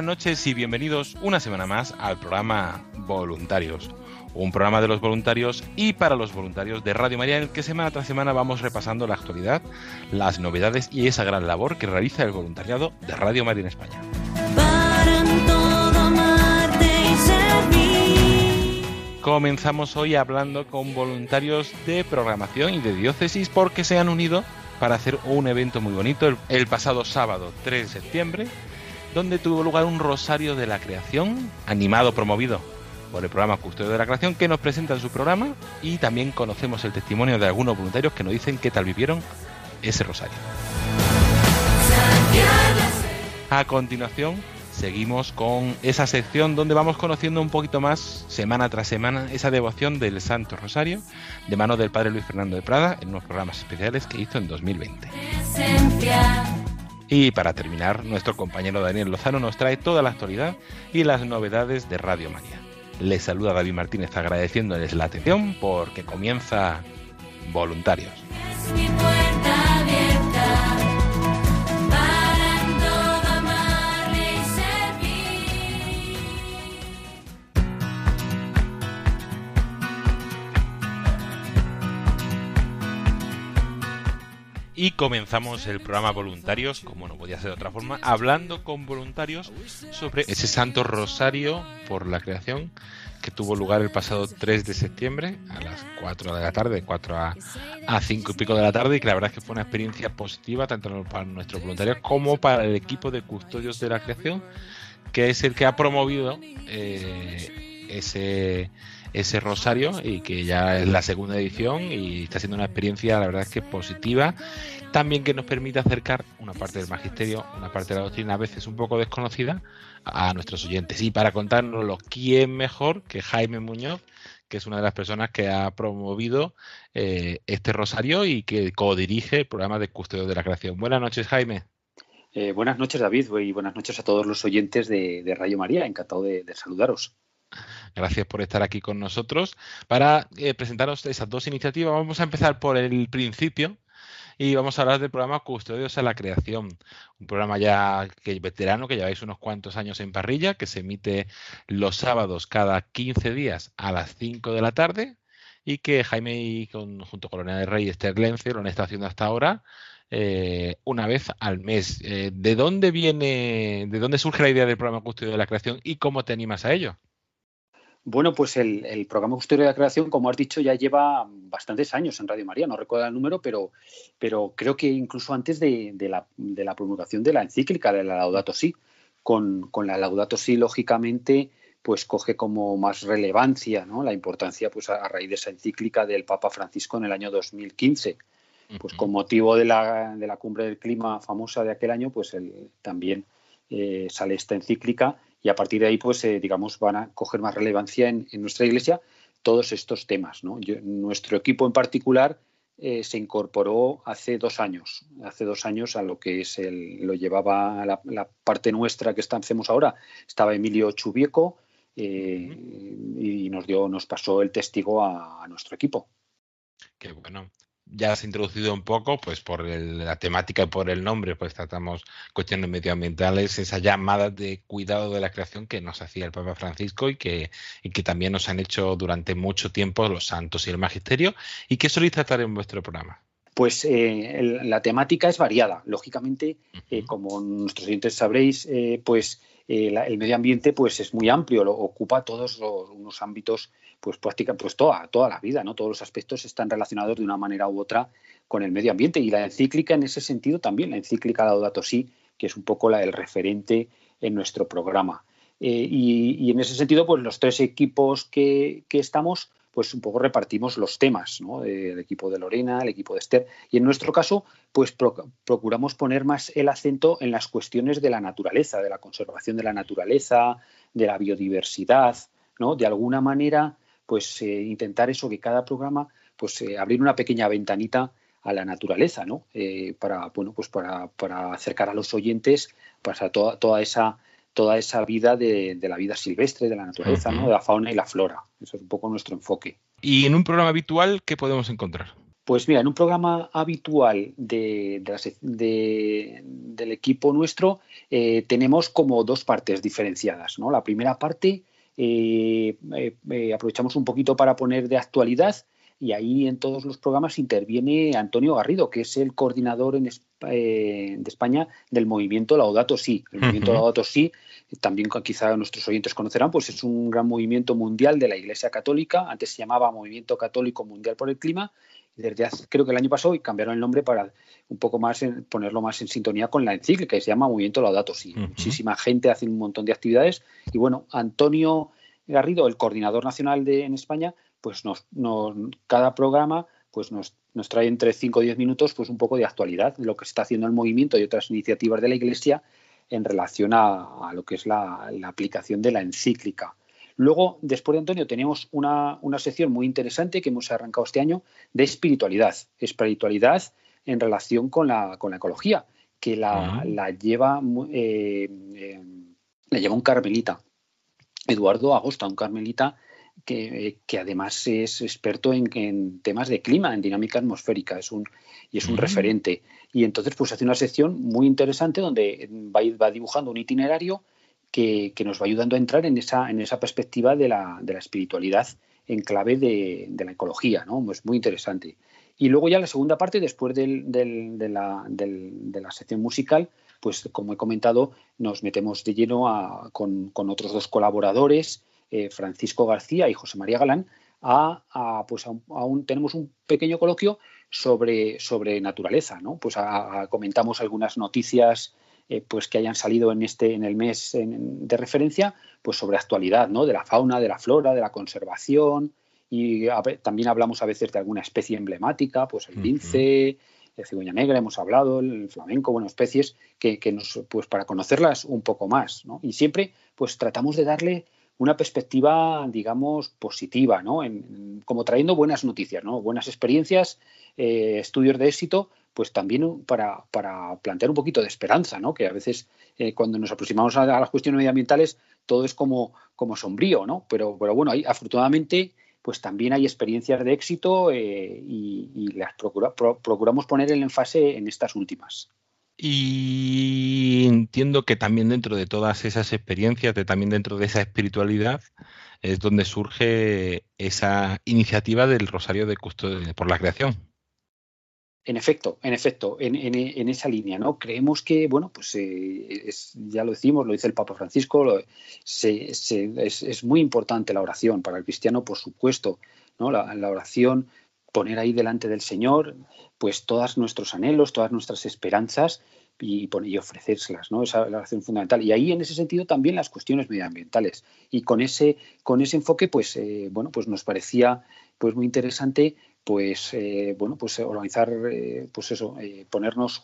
Buenas noches y bienvenidos una semana más al programa Voluntarios, un programa de los voluntarios y para los voluntarios de Radio María en el que semana tras semana vamos repasando la actualidad, las novedades y esa gran labor que realiza el voluntariado de Radio María en España. Comenzamos hoy hablando con voluntarios de programación y de diócesis porque se han unido para hacer un evento muy bonito el, el pasado sábado 3 de septiembre, donde tuvo lugar un rosario de la creación, animado, promovido por el programa Custodio de la Creación, que nos presentan su programa y también conocemos el testimonio de algunos voluntarios que nos dicen qué tal vivieron ese rosario. A continuación, seguimos con esa sección donde vamos conociendo un poquito más, semana tras semana, esa devoción del Santo Rosario de mano del Padre Luis Fernando de Prada en unos programas especiales que hizo en 2020. Presencia. Y para terminar, nuestro compañero Daniel Lozano nos trae toda la actualidad y las novedades de Radio María. Les saluda David Martínez agradeciéndoles la atención porque comienza Voluntarios. Y comenzamos el programa Voluntarios, como no podía ser de otra forma, hablando con voluntarios sobre ese Santo Rosario por la creación que tuvo lugar el pasado 3 de septiembre a las 4 de la tarde, de 4 a, a 5 y pico de la tarde, y que la verdad es que fue una experiencia positiva tanto para nuestros voluntarios como para el equipo de custodios de la creación, que es el que ha promovido eh, ese ese rosario y que ya es la segunda edición y está siendo una experiencia la verdad es que positiva también que nos permite acercar una parte del magisterio una parte de la doctrina a veces un poco desconocida a nuestros oyentes y para contárnoslo quién mejor que Jaime Muñoz que es una de las personas que ha promovido eh, este rosario y que codirige el programa de custodio de la creación buenas noches Jaime Eh, buenas noches, David, y buenas noches a todos los oyentes de, de Radio María. Encantado de, de saludaros. Gracias por estar aquí con nosotros. Para eh, presentaros esas dos iniciativas, vamos a empezar por el principio y vamos a hablar del programa Custodios a la Creación. Un programa ya que veterano, que lleváis unos cuantos años en parrilla, que se emite los sábados cada 15 días a las 5 de la tarde y que Jaime y con, junto con Lorena del Rey y Esther Lencio lo han estado haciendo hasta ahora eh, una vez al mes. Eh, ¿De dónde viene, de dónde surge la idea del programa Custodio de la Creación y cómo te animas a ello? Bueno, pues el, el programa Custodio de la Creación, como has dicho, ya lleva bastantes años en Radio María. No recuerdo el número, pero, pero creo que incluso antes de, de la, de la promulgación de la encíclica de la Laudato Si. Con, con la Laudato Si, lógicamente, pues coge como más relevancia ¿no? la importancia pues, a, a raíz de esa encíclica del Papa Francisco en el año 2015. pues con motivo de la, de la cumbre del clima famosa de aquel año, pues el- también eh, sale esta encíclica y a partir de ahí, pues eh, digamos, van a coger más relevancia en, en nuestra iglesia todos estos temas. ¿no? Yo- nuestro equipo en particular eh, se incorporó hace dos años, hace dos años a lo que es el, lo llevaba la, la parte nuestra que hacemos ahora, estaba Emilio Chubieco eh, y nos dio, nos pasó el testigo a- a nuestro equipo. Qué bueno. Ya has introducido un poco, pues por la temática y por el nombre, pues tratamos cuestiones medioambientales, esa llamada de cuidado de la creación que nos hacía el Papa Francisco y que, y que también nos han hecho durante mucho tiempo los santos y el magisterio. ¿Y qué soléis tratar en vuestro programa? Pues eh, la temática es variada. Lógicamente, eh, como nuestros oyentes sabréis, eh, pues el medio ambiente pues es muy amplio, lo, ocupa todos los, unos ámbitos, pues prácticamente pues toda, toda la vida, ¿no? Todos los aspectos están relacionados de una manera u otra con el medio ambiente. Y la encíclica en ese sentido también, la encíclica Laudato Si, que es un poco la, el referente en nuestro programa. y, en ese sentido, pues los tres equipos que, que estamos, pues un poco repartimos los temas, ¿no? El equipo de Lorena, el equipo de Esther. Y en nuestro caso, pues procuramos poner más el acento en las cuestiones de la naturaleza, de la conservación de la naturaleza, de la biodiversidad, ¿no? De alguna manera, pues eh, intentar eso, que cada programa, pues eh, abrir una pequeña ventanita a la naturaleza, ¿no? Eh, para, bueno, pues para, para, acercar a los oyentes pues, a toda, toda esa toda esa vida de, la vida silvestre, de la naturaleza, ¿no? de la fauna y la flora. Eso es un poco nuestro enfoque. ¿Y en un programa habitual qué podemos encontrar? Pues mira, en un programa habitual de, del equipo nuestro eh, tenemos como dos partes diferenciadas. ¿no? La primera parte eh, eh, aprovechamos un poquito para poner de actualidad y ahí en todos los programas interviene Antonio Garrido, que es el coordinador en, eh, de España del movimiento Laudato Si. El movimiento Laudato Si, también quizá nuestros oyentes conocerán, pues es un gran movimiento mundial de la Iglesia Católica. Antes se llamaba Movimiento Católico Mundial por el Clima. Y desde hace, creo que el año pasado cambiaron el nombre para un poco más ponerlo más en sintonía con la encíclica y se llama Movimiento Laudato Si. Muchísima gente hace un montón de actividades y bueno, Antonio Garrido, el coordinador nacional de, en España, pues nos, cada programa pues nos, nos, trae entre 5 o 10 minutos pues un poco de actualidad de lo que está haciendo el movimiento y otras iniciativas de la Iglesia en relación a, lo que es la, aplicación de la encíclica. Luego, después de Antonio, tenemos una, sección muy interesante que hemos arrancado este año de espiritualidad. Espiritualidad en relación con la, con la ecología, que la, la lleva, eh, eh, la lleva un carmelita, Eduardo Agosta, un carmelita que, además es experto en, temas de clima, en dinámica atmosférica, es un, y es un mm. referente. Y entonces pues hace una sección muy interesante donde va, va dibujando un itinerario que, nos va ayudando a entrar en esa, en esa perspectiva de la, de la espiritualidad en clave de, la ecología, ¿no? Es muy interesante. Y luego ya la segunda parte, después del, de, la, de, la, sección musical, pues como he comentado, nos metemos de lleno con, con otros dos colaboradores eh, Francisco García y José María Galán, a, pues aún tenemos un pequeño coloquio sobre, sobre naturaleza, ¿no? Pues comentamos algunas noticias eh, pues que hayan salido en este en el mes de referencia, pues sobre actualidad, ¿no? De la fauna, de la flora, de la conservación y también hablamos a veces de alguna especie emblemática, pues el lince, el cigüeña negra, hemos hablado, el flamenco, bueno, especies que, que, nos, pues para conocerlas un poco más, ¿no? Y siempre, pues tratamos de darle una perspectiva, digamos, positiva, ¿no? Como trayendo buenas noticias, ¿no? Buenas experiencias, eh, estudios de éxito, pues también para, plantear un poquito de esperanza, ¿no? Que a veces eh, cuando nos aproximamos a, las cuestiones medioambientales todo es como, como sombrío, ¿no? Pero, pero bueno, afortunadamente pues también hay experiencias de éxito eh, y, las procuramos poner el énfasis en estas últimas. Y entiendo que también dentro de todas esas experiencias, de, también dentro de esa espiritualidad, es donde surge esa iniciativa del Rosario de Custodia por la Creación. En efecto, en efecto, en, esa línea, ¿no? Creemos que, bueno, pues eh, ya lo decimos, lo dice el Papa Francisco, es, muy importante la oración para el cristiano, por supuesto, ¿no? La, la, oración, poner ahí delante del Señor, pues todos nuestros anhelos, todas nuestras esperanzas y, y ofrecérselas, ¿no? Esa es la oración fundamental. Y ahí, en ese sentido, también las cuestiones medioambientales. Y con ese, con ese enfoque, pues, eh, bueno, pues nos parecía pues muy interesante pues eh, bueno pues organizar eh, pues eso ponernos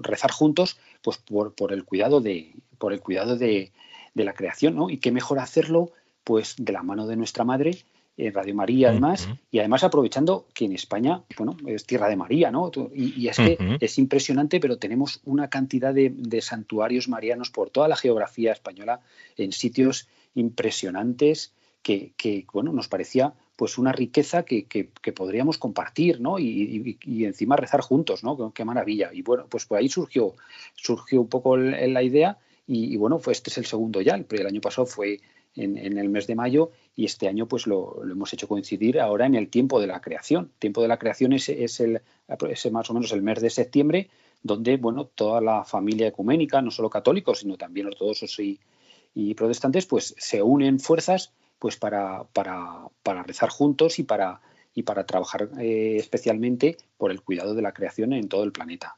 rezar juntos pues por, por, el cuidado de por el cuidado de, de la creación ¿no? y qué mejor hacerlo pues de la mano de nuestra madre en Radio María además, y además aprovechando que en España, bueno, es tierra de María, ¿no? Y, es que es impresionante, pero tenemos una cantidad de, santuarios marianos por toda la geografía española en sitios impresionantes que, bueno, nos parecía pues una riqueza que, que, podríamos compartir, ¿no? Y, encima rezar juntos, ¿no? Qué maravilla. Y bueno, pues por ahí surgió, surgió un poco la idea y, bueno, pues este es el segundo ya. El, año pasado fue en, el mes de mayo y este año pues lo, hemos hecho coincidir ahora en el tiempo de la creación. El tiempo de la creación es, es, el, es más o menos el mes de septiembre, donde bueno, toda la familia ecuménica, no solo católicos, sino también ortodoxos y, y protestantes, pues se unen fuerzas pues para, para, para rezar juntos y para, y para trabajar eh, especialmente por el cuidado de la creación en todo el planeta.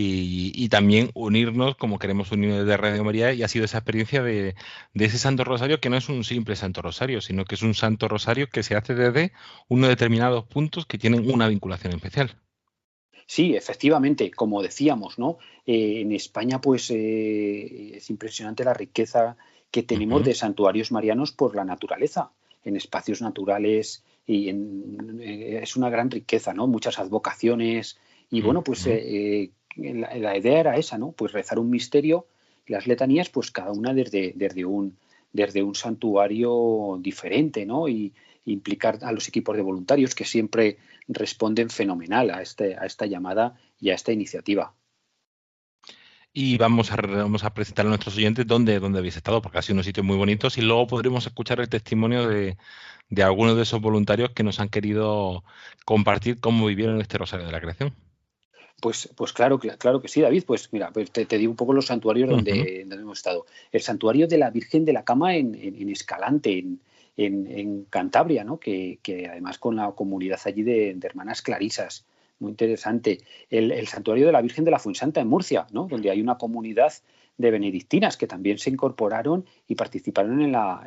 Y, también unirnos como queremos unirnos de Radio María y ha sido esa experiencia de, de, ese Santo Rosario que no es un simple Santo Rosario, sino que es un Santo Rosario que se hace desde unos determinados puntos que tienen una vinculación especial. Sí, efectivamente, como decíamos, ¿no? Eh, en España, pues eh, es impresionante la riqueza que tenemos de santuarios marianos por la naturaleza, en espacios naturales y eh, es una gran riqueza, ¿no? Muchas advocaciones y bueno, pues eh, eh, la, idea era esa, ¿no? Pues rezar un misterio, las letanías, pues cada una desde, desde un desde un santuario diferente, ¿no? Y implicar a los equipos de voluntarios que siempre responden fenomenal a, este, a esta llamada y a esta iniciativa y vamos a, vamos a presentar a nuestros oyentes dónde, dónde habéis estado, porque ha sido unos sitios muy bonitos y luego podremos escuchar el testimonio de, de algunos de esos voluntarios que nos han querido compartir cómo vivieron este Rosario de la Creación. Pues, pues claro, claro que sí, David. Pues mira, pues te, digo un poco los santuarios donde, hemos estado. El santuario de la Virgen de la Cama en, Escalante, en, en, Cantabria, ¿no? Que, que, además con la comunidad allí de, de hermanas clarisas muy interesante. El, santuario de la Virgen de la Fuensanta en Murcia, ¿no? donde hay una comunidad de benedictinas que también se incorporaron y participaron en, la,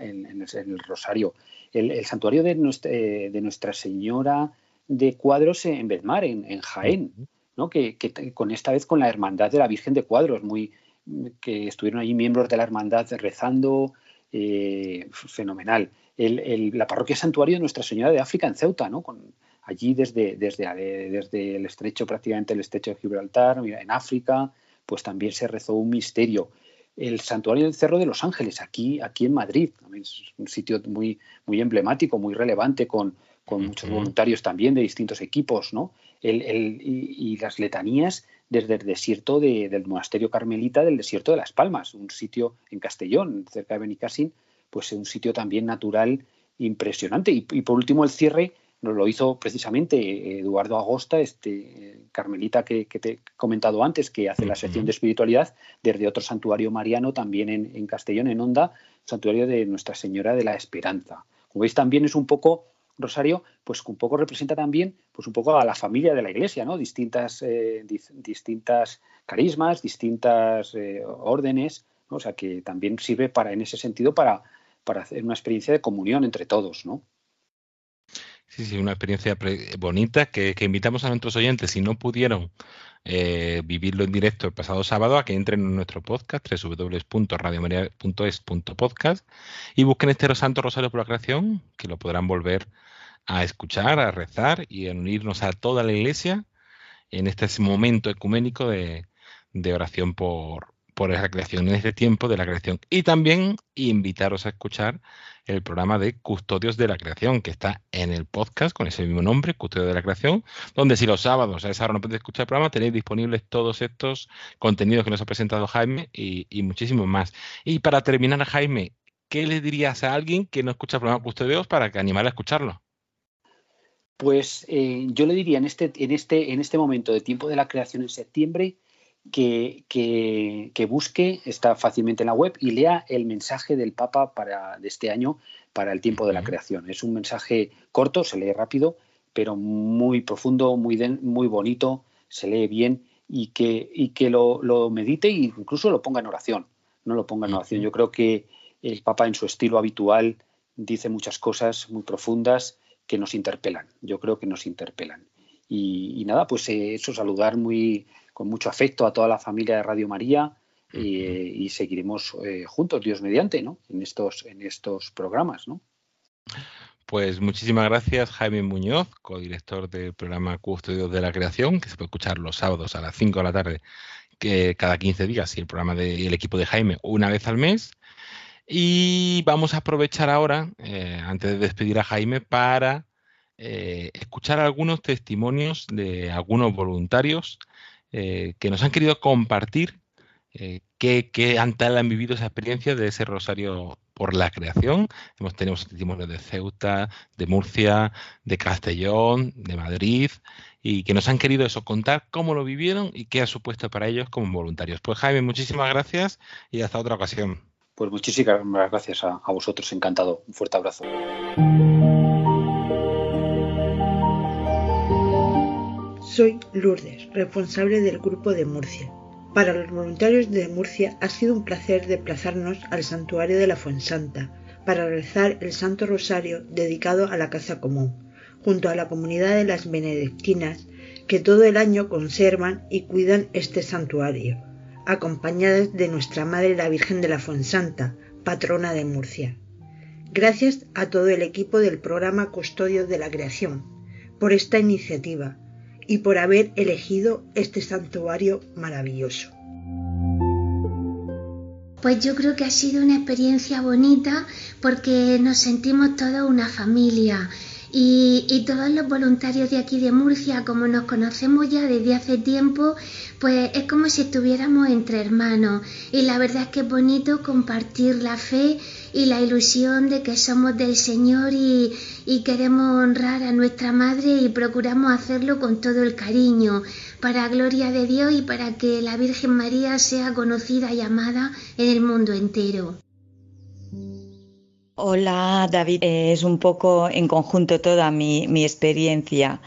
en, el, rosario. El, santuario de nuestra, eh, de nuestra, Señora de Cuadros en Bedmar, en, Jaén, ¿no? Que, con esta vez con la Hermandad de la Virgen de Cuadros, muy, que estuvieron allí miembros de la Hermandad rezando, eh, fenomenal. la parroquia santuario de Nuestra Señora de África en Ceuta, ¿no? Con, allí desde, desde, desde el estrecho, prácticamente el estrecho de Gibraltar, en África, pues también se rezó un misterio. El santuario del Cerro de los Ángeles, aquí, aquí en Madrid, es un sitio muy, muy emblemático, muy relevante, con, con muchos voluntarios también de distintos equipos, ¿no? El, el, y, las letanías desde el desierto del monasterio carmelita del desierto de Las Palmas, un sitio en Castellón, cerca de Benicassin, pues un sitio también natural impresionante. Y, y por último, el cierre lo hizo precisamente Eduardo Agosta, este carmelita que, te he comentado antes, que hace la sección de espiritualidad desde otro santuario mariano también en, Castellón, en Honda, santuario de Nuestra Señora de la Esperanza. Como veis, también es un poco, Rosario, pues un poco representa también, pues un poco a la familia de la Iglesia, ¿no? Distintas, eh, distintas carismas, distintas eh, órdenes, o sea que también sirve para, en ese sentido, para, para hacer una experiencia de comunión entre todos, ¿no? Sí, sí, una experiencia bonita que, invitamos a nuestros oyentes, si no pudieron eh, vivirlo en directo el pasado sábado, a que entren en nuestro podcast, www.radiomaria.es.podcast, y busquen este Santo Rosario por la Creación, que lo podrán volver a escuchar, a rezar y a unirnos a toda la Iglesia en este momento ecuménico de, de oración por, por la creación, en este tiempo de la creación. Y también invitaros a escuchar el programa de Custodios de la Creación, que está en el podcast con ese mismo nombre, Custodios de la Creación, donde si los sábados a esa hora no podéis escuchar el programa, tenéis disponibles todos estos contenidos que nos ha presentado Jaime y, muchísimos más. Y para terminar, Jaime, ¿qué le dirías a alguien que no escucha el programa Custodios para que animara a escucharlo? Pues eh, yo le diría en este, en, este, en este momento de tiempo de la creación en septiembre, que, que, busque, está fácilmente en la web, y lea el mensaje del Papa para, de este año para el tiempo de la creación. Es un mensaje corto, se lee rápido, pero muy profundo, muy, muy bonito, se lee bien y que, y que lo, lo, medite e incluso lo ponga en oración. No lo ponga en oración. Yo creo que el Papa en su estilo habitual dice muchas cosas muy profundas que nos interpelan. Yo creo que nos interpelan. Y, nada, pues eh, eso, saludar muy con mucho afecto a toda la familia de Radio María y seguiremos eh, juntos, Dios mediante, ¿no? En estos, en estos programas, ¿no? Pues muchísimas gracias, Jaime Muñoz, codirector del programa Custodios de la Creación, que se puede escuchar los sábados a las 5 de la tarde, que cada 15 días, y el programa del equipo de Jaime una vez al mes. Y vamos a aprovechar ahora, eh, antes de despedir a Jaime, para eh, escuchar algunos testimonios de algunos voluntarios eh, que nos han querido compartir qué, qué han, tal han vivido esa experiencia de ese rosario por la creación. Hemos tenido testimonios de Ceuta, de Murcia, de Castellón, de Madrid, y que nos han querido eso, contar cómo lo vivieron y qué ha supuesto para ellos como voluntarios. Pues Jaime, muchísimas gracias y hasta otra ocasión. Pues muchísimas gracias a, a vosotros, encantado. Un fuerte abrazo. Soy Lourdes, responsable del grupo de Murcia. Para los voluntarios de Murcia ha sido un placer desplazarnos al santuario de la Fuensanta para rezar el Santo Rosario dedicado a la Casa Común junto a la comunidad de las benedictinas que todo el año conservan y cuidan este santuario, acompañadas de nuestra Madre la Virgen de la Fuensanta, patrona de Murcia. Gracias a todo el equipo del programa Custodio de la Creación por esta iniciativa y por haber elegido este santuario maravilloso. Pues yo creo que ha sido una experiencia bonita porque nos sentimos toda una familia y, todos los voluntarios de aquí de Murcia, como nos conocemos ya desde hace tiempo, pues es como si estuviéramos entre hermanos. Y la verdad es que es bonito compartir la fe y la ilusión de que somos del Señor y, y queremos honrar a nuestra Madre y procuramos hacerlo con todo el cariño, para gloria de Dios y para que la Virgen María sea conocida y amada en el mundo entero. Hola David, es un poco en conjunto toda mi, experiencia.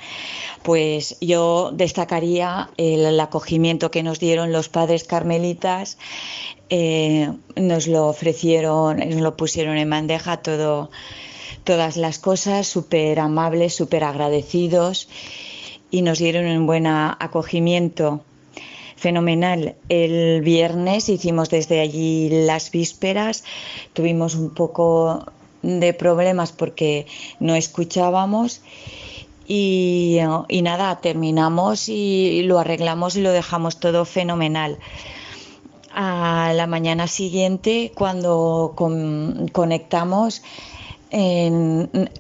Pues yo destacaría el, acogimiento que nos dieron los padres carmelitas, eh, nos lo ofrecieron, nos lo pusieron en bandeja todo, todas las cosas, súper amables, súper agradecidos y nos dieron un buen acogimiento fenomenal. El viernes hicimos desde allí las vísperas, tuvimos un poco de problemas porque no escuchábamos. Y, nada, terminamos y lo arreglamos y lo dejamos todo fenomenal. A la mañana siguiente, cuando conectamos,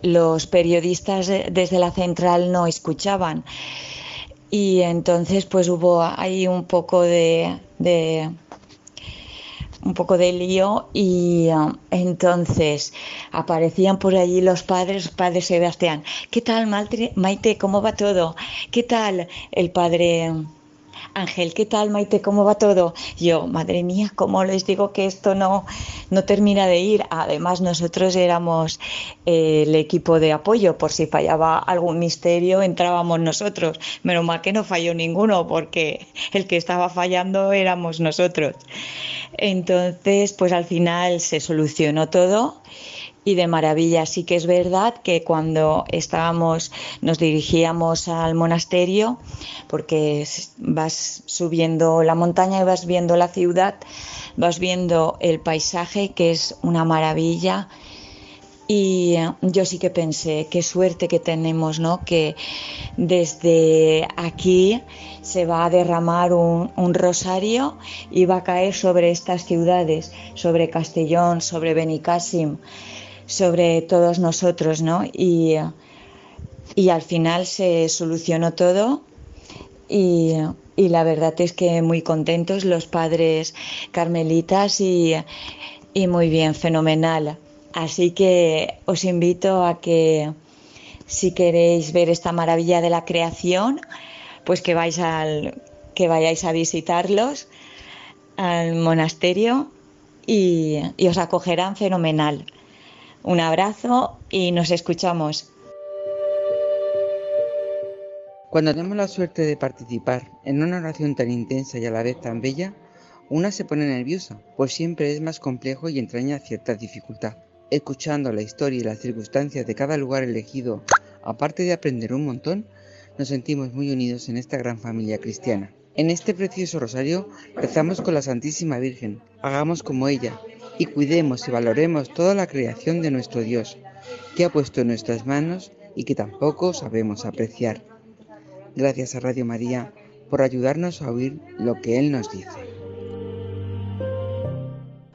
los periodistas desde la central no escuchaban y entonces pues hubo ahí un poco de, un poco de lío y um, entonces aparecían por allí los padres, padre Sebastián, ¿qué tal Maite? ¿Cómo va todo? ¿Qué tal el padre Ángel, ¿qué tal Maite? ¿Cómo va todo? Yo, madre mía, ¿cómo les digo que esto no, no termina de ir? Además, nosotros éramos eh, el equipo de apoyo, por si fallaba algún misterio, entrábamos nosotros. Menos mal que no falló ninguno, porque el que estaba fallando éramos nosotros. Entonces, pues al final se solucionó todo y de maravilla. Sí que es verdad que cuando estábamos, nos dirigíamos al monasterio, porque vas subiendo la montaña y vas viendo la ciudad, vas viendo el paisaje, que es una maravilla. Y eh, yo sí que pensé, qué suerte que tenemos, ¿no? Que desde aquí se va a derramar un, un, rosario y va a caer sobre estas ciudades, sobre Castellón, sobre Benicassim sobre todos nosotros, ¿no? Y, y al final se solucionó todo y, y, la verdad es que muy contentos los padres carmelitas y, y muy bien, fenomenal. Así que os invito a que si queréis ver esta maravilla de la creación, pues que, vais al, que vayáis a visitarlos al monasterio y, y os acogerán fenomenal. Un abrazo y nos escuchamos. Cuando tenemos la suerte de participar en una oración tan intensa y a la vez tan bella, una se pone nerviosa, pues siempre es más complejo y entraña cierta dificultad. Escuchando la historia y las circunstancias de cada lugar elegido, aparte de aprender un montón, nos sentimos muy unidos en esta gran familia cristiana. En este precioso rosario rezamos con la Santísima Virgen. Hagamos como ella, y cuidemos y valoremos toda la creación de nuestro Dios, que ha puesto en nuestras manos y que tampoco sabemos apreciar. Gracias a Radio María por ayudarnos a oír lo que Él nos dice.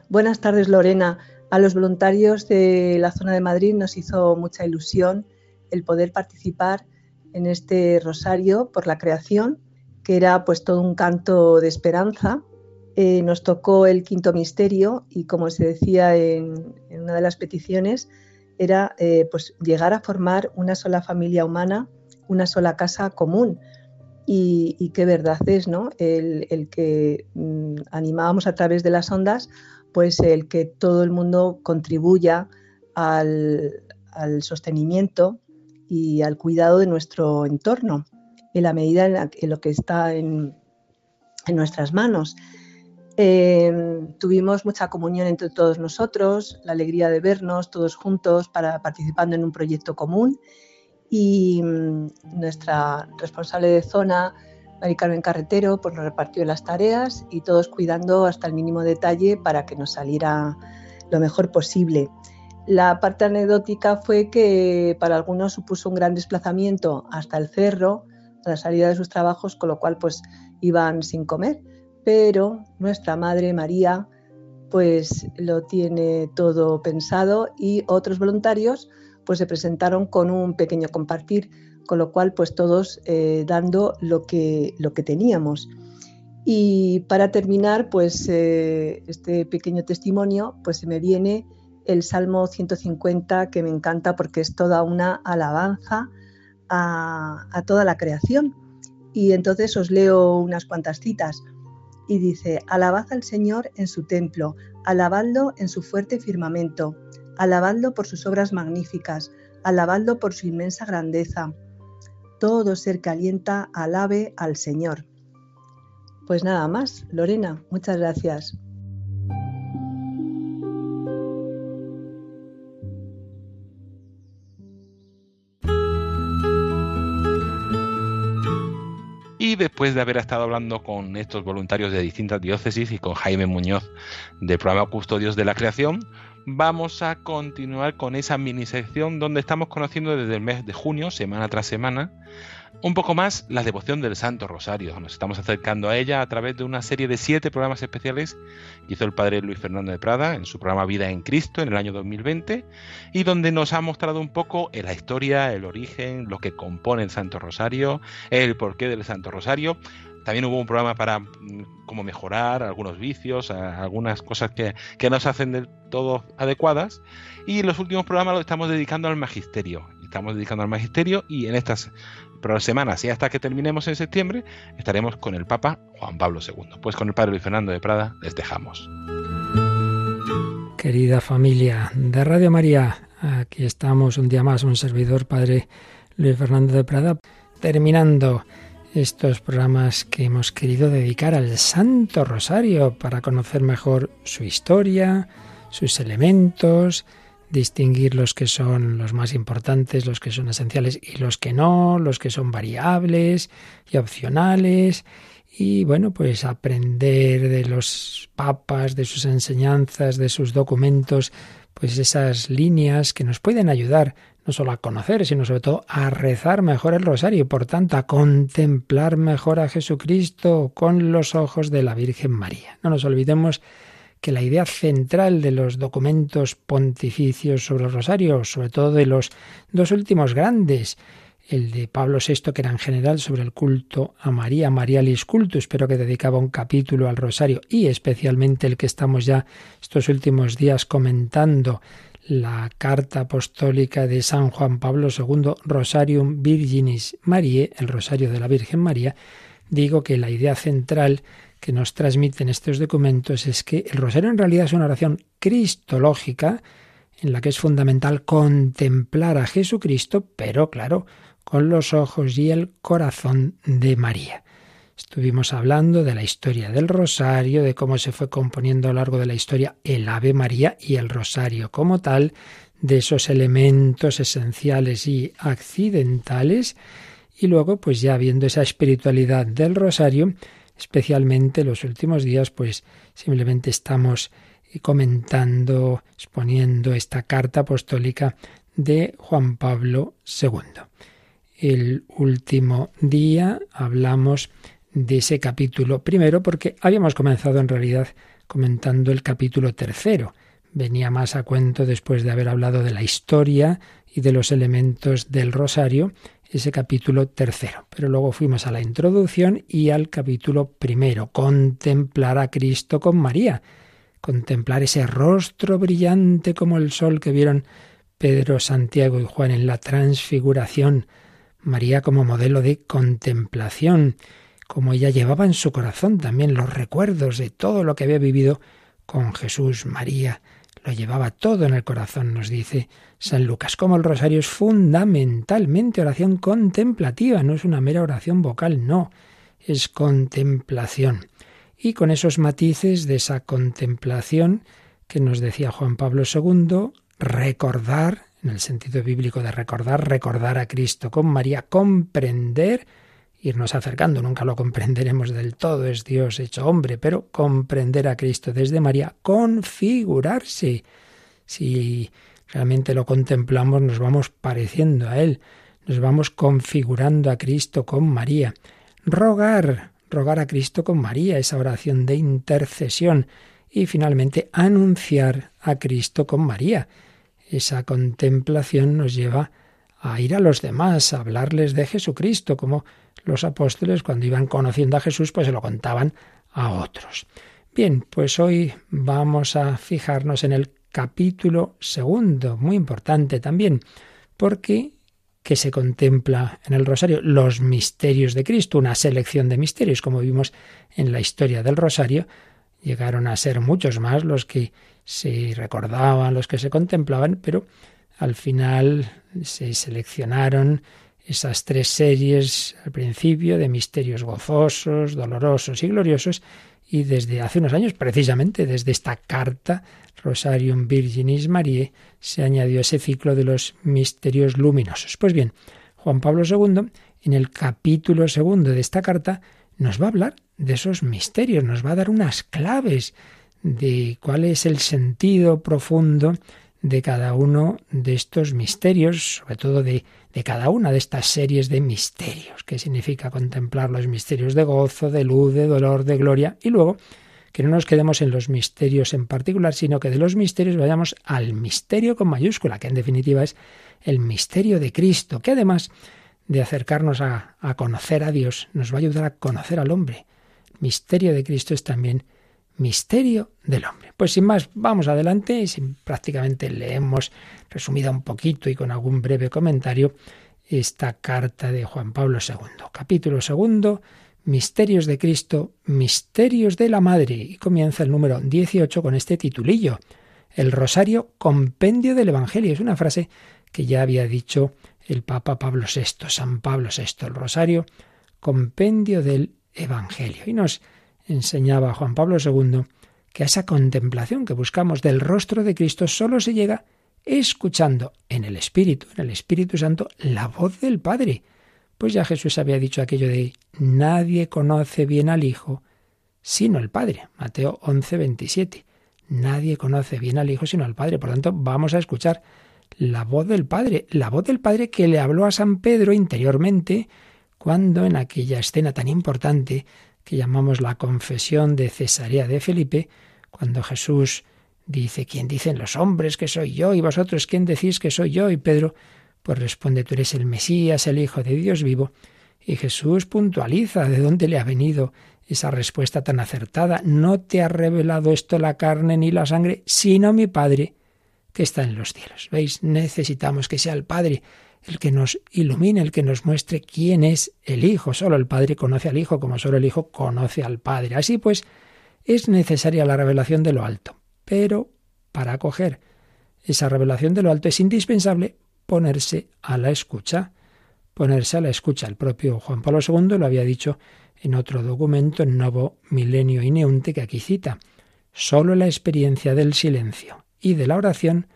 Buenas tardes, Lorena. A los voluntarios de la zona de Madrid nos hizo mucha ilusión el poder participar en este rosario por la creación, que era pues todo un canto de esperanza. Eh, nos tocó el quinto misterio y como se decía en, una de las peticiones, era eh, pues llegar a formar una sola familia humana, una sola casa común. Y, qué verdad es, ¿no? El, que mm, animábamos a través de las ondas, pues el que todo el mundo contribuya al, al sostenimiento y al cuidado de nuestro entorno, en la medida en, lo que está en, nuestras manos. Em, tuvimos mucha comunión entre todos nosotros, la alegría de vernos todos juntos para participando en un proyecto común y mm, nuestra responsable de zona, Mari Carmen Carretero, pues nos repartió las tareas y todos cuidando hasta el mínimo detalle para que nos saliera lo mejor posible. La parte anecdótica fue que para algunos supuso un gran desplazamiento hasta el cerro a la salida de sus trabajos, con lo cual pues iban sin comer. Pero nuestra madre María pues lo tiene todo pensado y otros voluntarios pues se presentaron con un pequeño compartir, con lo cual pues todos eh, dando lo que, lo que teníamos. Y para terminar pues eh, este pequeño testimonio pues se me viene el Salmo 150 que me encanta porque es toda una alabanza a, toda la creación. Y entonces os leo unas cuantas citas. Y dice, alabad al Señor en su templo, alabadlo en su fuerte firmamento, alabadlo por sus obras magníficas, alabadlo por su inmensa grandeza. Todo ser que alienta, alabe al Señor. Pues nada más, Lorena, muchas gracias. Después de haber estado hablando con estos voluntarios de distintas diócesis y con Jaime Muñoz del programa Custodios de la Creación, vamos a continuar con esa mini sección donde estamos conociendo desde el mes de junio, semana tras semana, un poco más la devoción del Santo Rosario. Nos estamos acercando a ella a través de una serie de siete programas especiales que hizo el padre Luis Fernando de Prada en su programa Vida en Cristo en el año 2020 y donde nos ha mostrado un poco la historia, el origen, lo que compone el Santo Rosario, el porqué del Santo Rosario. También hubo un programa para mm, cómo mejorar algunos vicios, algunas cosas que, que no se hacen del todo adecuadas. Y los últimos programas lo estamos dedicando al magisterio. Estamos dedicando al magisterio y en estas semanas y hasta que terminemos en septiembre estaremos con el Papa Juan Pablo II. Pues con el Padre Luis Fernando de Prada les dejamos. Querida familia de Radio María, aquí estamos un día más, un servidor, Padre Luis Fernando de Prada, terminando estos programas que hemos querido dedicar al Santo Rosario para conocer mejor su historia, sus elementos, distinguir los que son los más importantes, los que son esenciales y los que no, los que son variables y opcionales. Y bueno, pues aprender de los papas, de sus enseñanzas, de sus documentos, pues esas líneas que nos pueden ayudar no solo a conocer, sino sobre todo a rezar mejor el rosario y por tanto a contemplar mejor a Jesucristo con los ojos de la Virgen María. No nos olvidemos que la idea central de los documentos pontificios sobre el rosario, sobre todo de los dos últimos grandes, el de Pablo VI, que era en general sobre el culto a María, Marialis Cultus, pero que dedicaba un capítulo al rosario, y especialmente el que estamos ya estos últimos días comentando, la carta apostólica de San Juan Pablo II, Rosarium Virginis Mariae, el rosario de la Virgen María, digo que la idea central que nos transmiten estos documentos es que el rosario en realidad es una oración cristológica en la que es fundamental contemplar a Jesucristo, pero claro, con los ojos y el corazón de María. Estuvimos hablando de la historia del rosario, de cómo se fue componiendo a lo largo de la historia el Ave María y el rosario como tal, de esos elementos esenciales y accidentales, y luego pues ya viendo esa espiritualidad del rosario, especialmente los últimos días, pues simplemente estamos comentando, exponiendo esta carta apostólica de Juan Pablo II. El último día hablamos de ese capítulo primero porque habíamos comenzado en realidad comentando el capítulo tercero, venía más a cuento después de haber hablado de la historia y de los elementos del rosario, ese capítulo tercero. Pero luego fuimos a la introducción y al capítulo primero, contemplar a Cristo con María, contemplar ese rostro brillante como el sol que vieron Pedro, Santiago y Juan en la transfiguración, María como modelo de contemplación, como ella llevaba en su corazón también los recuerdos de todo lo que había vivido con Jesús, María, lo llevaba todo en el corazón, nos dice San Lucas. Como el rosario es fundamentalmente oración contemplativa, no es una mera oración vocal, no, es contemplación. Y con esos matices de esa contemplación que nos decía Juan Pablo II, recordar, en el sentido bíblico de recordar, recordar a Cristo con María, comprender irnos acercando, nunca lo comprenderemos del todo, es Dios hecho hombre, pero comprender a Cristo desde María, configurarse. Si realmente lo contemplamos, nos vamos pareciendo a Él, nos vamos configurando a Cristo con María. Rogar, rogar a Cristo con María, esa oración de intercesión. Y finalmente, anunciar a Cristo con María. Esa contemplación nos lleva a ir a los demás, a hablarles de Jesucristo, como los apóstoles cuando iban conociendo a Jesús, pues se lo contaban a otros. Bien, pues hoy vamos a fijarnos en el capítulo segundo, muy importante también, porque que se contempla en el rosario los misterios de Cristo, una selección de misterios, como vimos en la historia del rosario, llegaron a ser muchos más los que se recordaban, los que se contemplaban, pero al final se seleccionaron esas tres series al principio de misterios gozosos, dolorosos y gloriosos, y desde hace unos años, precisamente desde esta carta Rosarium Virginis Mariae, se añadió ese ciclo de los misterios luminosos. Pues bien, Juan Pablo II, en el capítulo segundo de esta carta, nos va a hablar de esos misterios, nos va a dar unas claves de cuál es el sentido profundo de cada uno de estos misterios, sobre todo de, de, cada una de estas series de misterios, que significa contemplar los misterios de gozo, de luz, de dolor, de gloria, y luego que no nos quedemos en los misterios en particular, sino que de los misterios vayamos al misterio con mayúscula, que en definitiva es el misterio de Cristo, que además de acercarnos a, a conocer a Dios, nos va a ayudar a conocer al hombre. El misterio de Cristo es también misterio del hombre. Pues sin más, vamos adelante y sin, prácticamente leemos resumida un poquito y con algún breve comentario esta carta de Juan Pablo II. Capítulo segundo, Misterios de Cristo, Misterios de la Madre. Y comienza el número 18 con este titulillo. El Rosario Compendio del Evangelio. Es una frase que ya había dicho el Papa Pablo VI, San Pablo VI. El Rosario Compendio del Evangelio. Y nos enseñaba Juan Pablo II que a esa contemplación que buscamos del rostro de Cristo solo se llega escuchando en el Espíritu, en el Espíritu Santo, la voz del Padre. Pues ya Jesús había dicho aquello de nadie conoce bien al Hijo sino el Padre. Mateo 11, 27. Nadie conoce bien al Hijo sino al Padre. Por tanto, vamos a escuchar la voz del Padre, la voz del Padre que le habló a San Pedro interiormente cuando en aquella escena tan importante que llamamos la confesión de Cesarea de Felipe, cuando Jesús dice, ¿quién dicen los hombres que soy yo? Y vosotros, ¿quién decís que soy yo? Y Pedro, pues responde, tú eres el Mesías, el Hijo de Dios vivo. Y Jesús puntualiza de dónde le ha venido esa respuesta tan acertada. No te ha revelado esto la carne ni la sangre, sino mi Padre que está en los cielos. ¿Veis? Necesitamos que sea el Padre el que nos ilumine, el que nos muestre quién es el Hijo. Solo el Padre conoce al Hijo, como solo el Hijo conoce al Padre. Así pues, es necesaria la revelación de lo alto. Pero para acoger esa revelación de lo alto es indispensable ponerse a la escucha. Ponerse a la escucha. El propio Juan Pablo II lo había dicho en otro documento, en Nuevo Milenio Ineunte, que aquí cita. Solo la experiencia del silencio y de la oración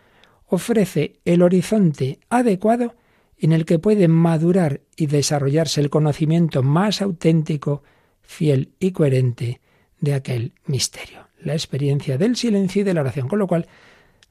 ofrece el horizonte adecuado en el que puede madurar y desarrollarse el conocimiento más auténtico, fiel y coherente de aquel misterio, la experiencia del silencio y de la oración. Con lo cual,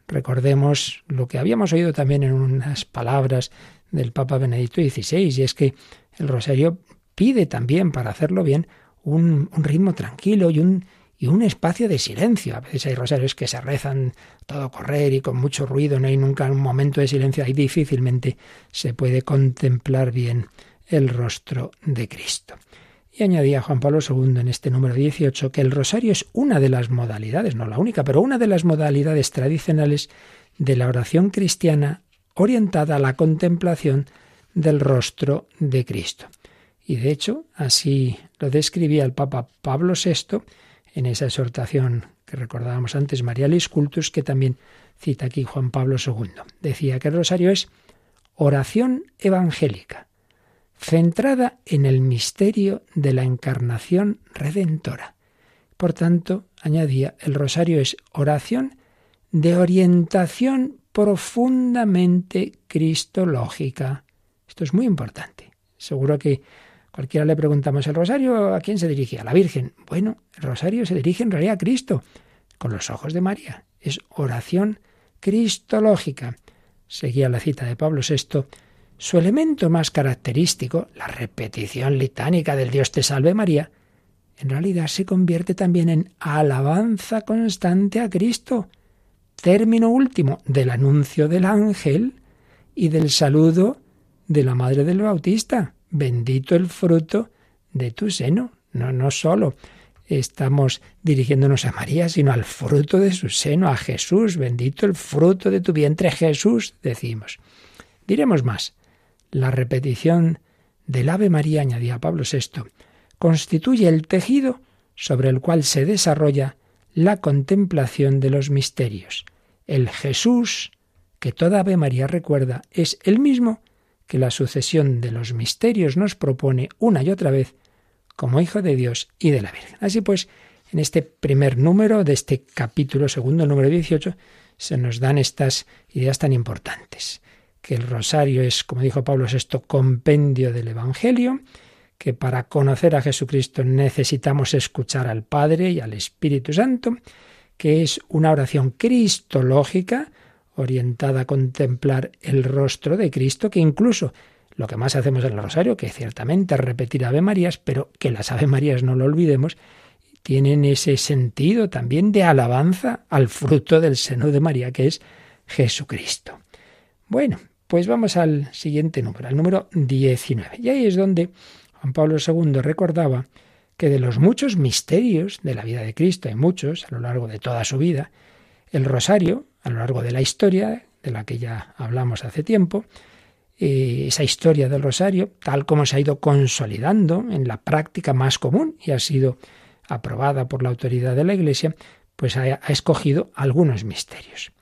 recordemos lo que habíamos oído también en unas palabras del Papa Benedicto XVI, y es que el rosario pide también, para hacerlo bien, un, un ritmo tranquilo y un, y un espacio de silencio. A veces hay rosarios que se rezan todo correr y con mucho ruido, no hay nunca un momento de silencio, ahí difícilmente se puede contemplar bien el rostro de Cristo. Y añadía Juan Pablo II en este número 18 que el rosario es una de las modalidades, no la única, pero una de las modalidades tradicionales de la oración cristiana orientada a la contemplación del rostro de Cristo. Y de hecho, así lo describía el Papa Pablo VI en esa exhortación que recordábamos antes, Marialis Cultus, que también cita aquí Juan Pablo II. Decía que el rosario es oración evangélica, centrada en el misterio de la encarnación redentora. Por tanto, añadía, el rosario es oración de orientación profundamente cristológica. Esto es muy importante. Seguro que cualquiera le preguntamos, ¿el rosario a quién se dirige? A la Virgen. Bueno, el rosario se dirige en realidad a Cristo, con los ojos de María. Es oración cristológica. Seguía la cita de Pablo VI. Su elemento más característico, la repetición litánica del Dios te salve María, en realidad se convierte también en alabanza constante a Cristo, término último del anuncio del ángel y del saludo de la madre del Bautista. Bendito el fruto de tu seno. No, no solo estamos dirigiéndonos a María, sino al fruto de su seno, a Jesús. Bendito el fruto de tu vientre, Jesús, decimos. Diremos más. La repetición del Ave María, añadía Pablo VI, constituye el tejido sobre el cual se desarrolla la contemplación de los misterios. El Jesús que toda Ave María recuerda es el mismo que la sucesión de los misterios nos propone una y otra vez como Hijo de Dios y de la Virgen. Así pues, en este primer número de este capítulo segundo, número 18, se nos dan estas ideas tan importantes. Que el rosario es, como dijo Pablo VI, compendio del Evangelio, que para conocer a Jesucristo necesitamos escuchar al Padre y al Espíritu Santo, que es una oración cristológica, orientada a contemplar el rostro de Cristo, que incluso lo que más hacemos en el rosario, que ciertamente repetir Ave Marías, pero que las Ave Marías no lo olvidemos, tienen ese sentido también de alabanza al fruto del seno de María, que es Jesucristo. Bueno, pues vamos al siguiente número, al número 19. Y ahí es donde Juan Pablo II recordaba que de los muchos misterios de la vida de Cristo, hay muchos a lo largo de toda su vida, el rosario, a lo largo de la historia, de la que ya hablamos hace tiempo, eh, esa historia del rosario, tal como se ha ido consolidando en la práctica más común y ha sido aprobada por la autoridad de la Iglesia, pues ha, ha escogido algunos misterios.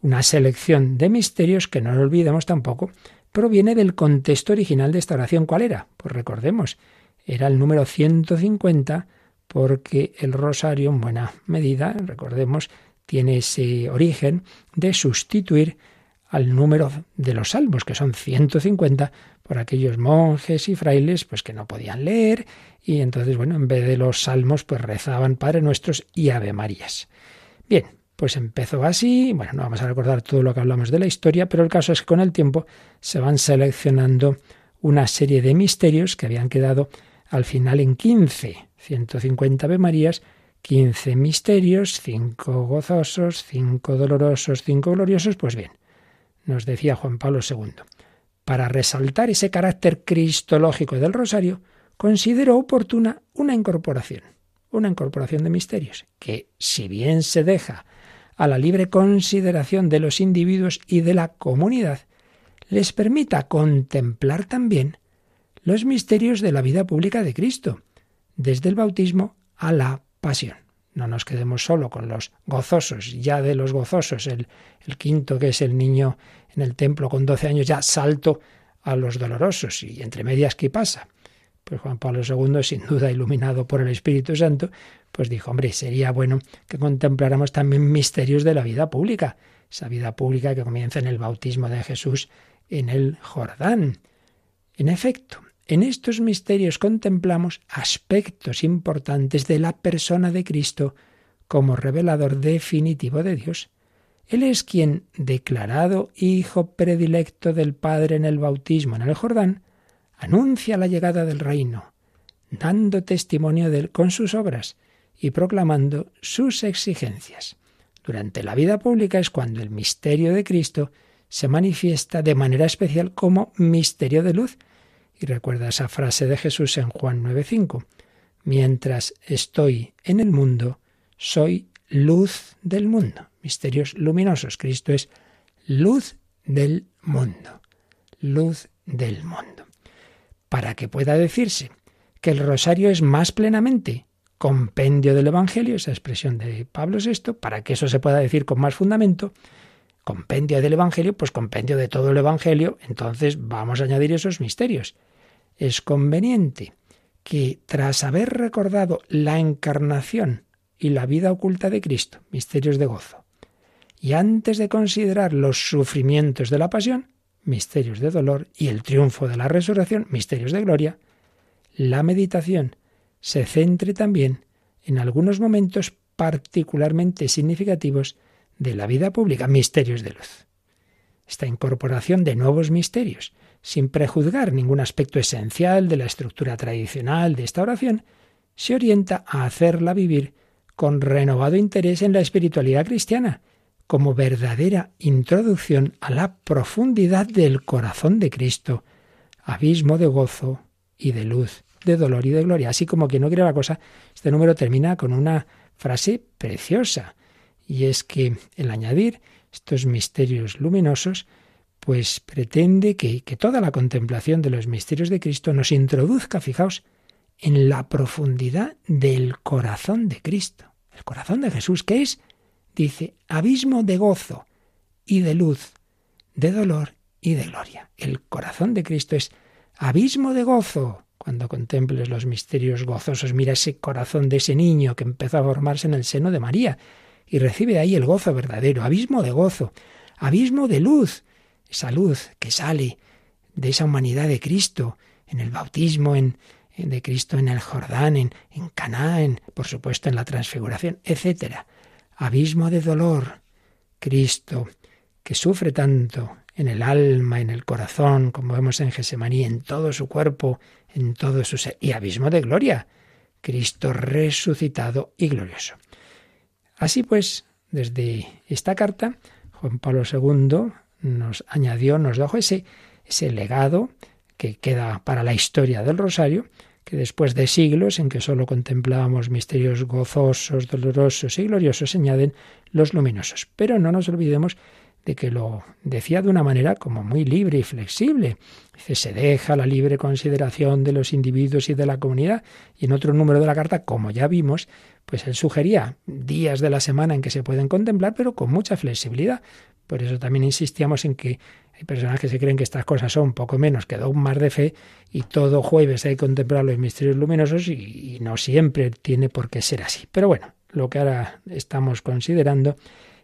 Una selección de misterios que no lo olvidemos tampoco, proviene del contexto original de esta oración. ¿Cuál era? Pues recordemos, era el número 150 porque el rosario en buena medida, recordemos, tiene ese origen de sustituir al número de los salmos, que son 150, por aquellos monjes y frailes pues que no podían leer y entonces, bueno, en vez de los salmos pues rezaban Padre Nuestros y Ave Marías. Bien, pues empezó así, bueno, no vamos a recordar todo lo que hablamos de la historia, pero el caso es que con el tiempo se van seleccionando una serie de misterios que habían quedado al final en 15, 150 Ave Marías, 15 misterios, 5 gozosos, 5 dolorosos, 5 gloriosos, pues bien, nos decía Juan Pablo II, para resaltar ese carácter cristológico del rosario, consideró oportuna una incorporación, una incorporación de misterios, que si bien se deja a la libre consideración de los individuos y de la comunidad, les permita contemplar también los misterios de la vida pública de Cristo, desde el bautismo a la pasión. No nos quedemos solo con los gozosos, ya de los gozosos, el, el quinto que es el niño en el templo con 12 años, ya salto a los dolorosos. ¿Y entre medias qué pasa? Pues Juan Pablo II, sin duda iluminado por el Espíritu Santo, pues dijo, hombre, sería bueno que contempláramos también misterios de la vida pública, esa vida pública que comienza en el bautismo de Jesús en el Jordán. En efecto, en estos misterios contemplamos aspectos importantes de la persona de Cristo como revelador definitivo de Dios. Él es quien, declarado Hijo predilecto del Padre en el bautismo en el Jordán, anuncia la llegada del reino, dando testimonio de él con sus obras y proclamando sus exigencias. Durante la vida pública es cuando el misterio de Cristo se manifiesta de manera especial como misterio de luz. Y recuerda esa frase de Jesús en Juan 9:5. Mientras estoy en el mundo, soy luz del mundo. Misterios luminosos. Cristo es luz del mundo. Luz del mundo. Para que pueda decirse que el rosario es más plenamente compendio del Evangelio, esa expresión de Pablo VI, para que eso se pueda decir con más fundamento, compendio del Evangelio, pues compendio de todo el Evangelio, entonces vamos a añadir esos misterios. Es conveniente que tras haber recordado la encarnación y la vida oculta de Cristo, misterios de gozo, y antes de considerar los sufrimientos de la pasión, misterios de dolor, y el triunfo de la resurrección, misterios de gloria, la meditación se centre también en algunos momentos particularmente significativos de la vida pública, misterios de luz. Esta incorporación de nuevos misterios, sin prejuzgar ningún aspecto esencial de la estructura tradicional de esta oración, se orienta a hacerla vivir con renovado interés en la espiritualidad cristiana, como verdadera introducción a la profundidad del corazón de Cristo, abismo de gozo y de luz de dolor y de gloria. Así como que no quiere la cosa, este número termina con una frase preciosa. Y es que el añadir estos misterios luminosos, pues pretende que, que toda la contemplación de los misterios de Cristo nos introduzca, fijaos, en la profundidad del corazón de Cristo. El corazón de Jesús, que es, dice, abismo de gozo y de luz, de dolor y de gloria. El corazón de Cristo es abismo de gozo, cuando contemples los misterios gozosos, mira ese corazón de ese niño que empezó a formarse en el seno de María y recibe de ahí el gozo verdadero, abismo de gozo, abismo de luz, esa luz que sale de esa humanidad de Cristo en el bautismo en, de Cristo en el Jordán, en, en Caná, por supuesto en la transfiguración, etc. Abismo de dolor, Cristo, que sufre tanto en el alma, en el corazón, como vemos en Gesemaní, en todo su cuerpo, en todo su ser, y abismo de gloria, Cristo resucitado y glorioso. Así pues, desde esta carta, Juan Pablo II nos añadió, nos dejó ese, ese legado que queda para la historia del rosario, que después de siglos en que sólo contemplábamos misterios gozosos, dolorosos y gloriosos, se añaden los luminosos. Pero no nos olvidemos de que lo decía de una manera como muy libre y flexible. Dice, se deja la libre consideración de los individuos y de la comunidad. Y en otro número de la carta, como ya vimos, pues él sugería días de la semana en que se pueden contemplar, pero con mucha flexibilidad. Por eso también insistíamos en que hay personas que se creen que estas cosas son poco menos que más de fe y todo jueves hay que contemplar los misterios luminosos y, y no siempre tiene por qué ser así. Pero bueno, lo que ahora estamos considerando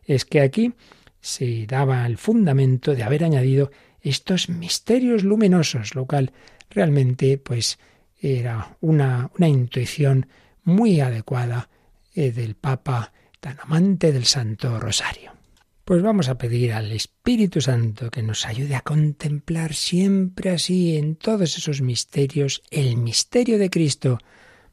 es que aquí se daba el fundamento de haber añadido estos misterios luminosos, lo cual realmente pues era una, una intuición muy adecuada eh, del Papa tan amante del Santo Rosario. Pues vamos a pedir al Espíritu Santo que nos ayude a contemplar siempre así en todos esos misterios el misterio de Cristo.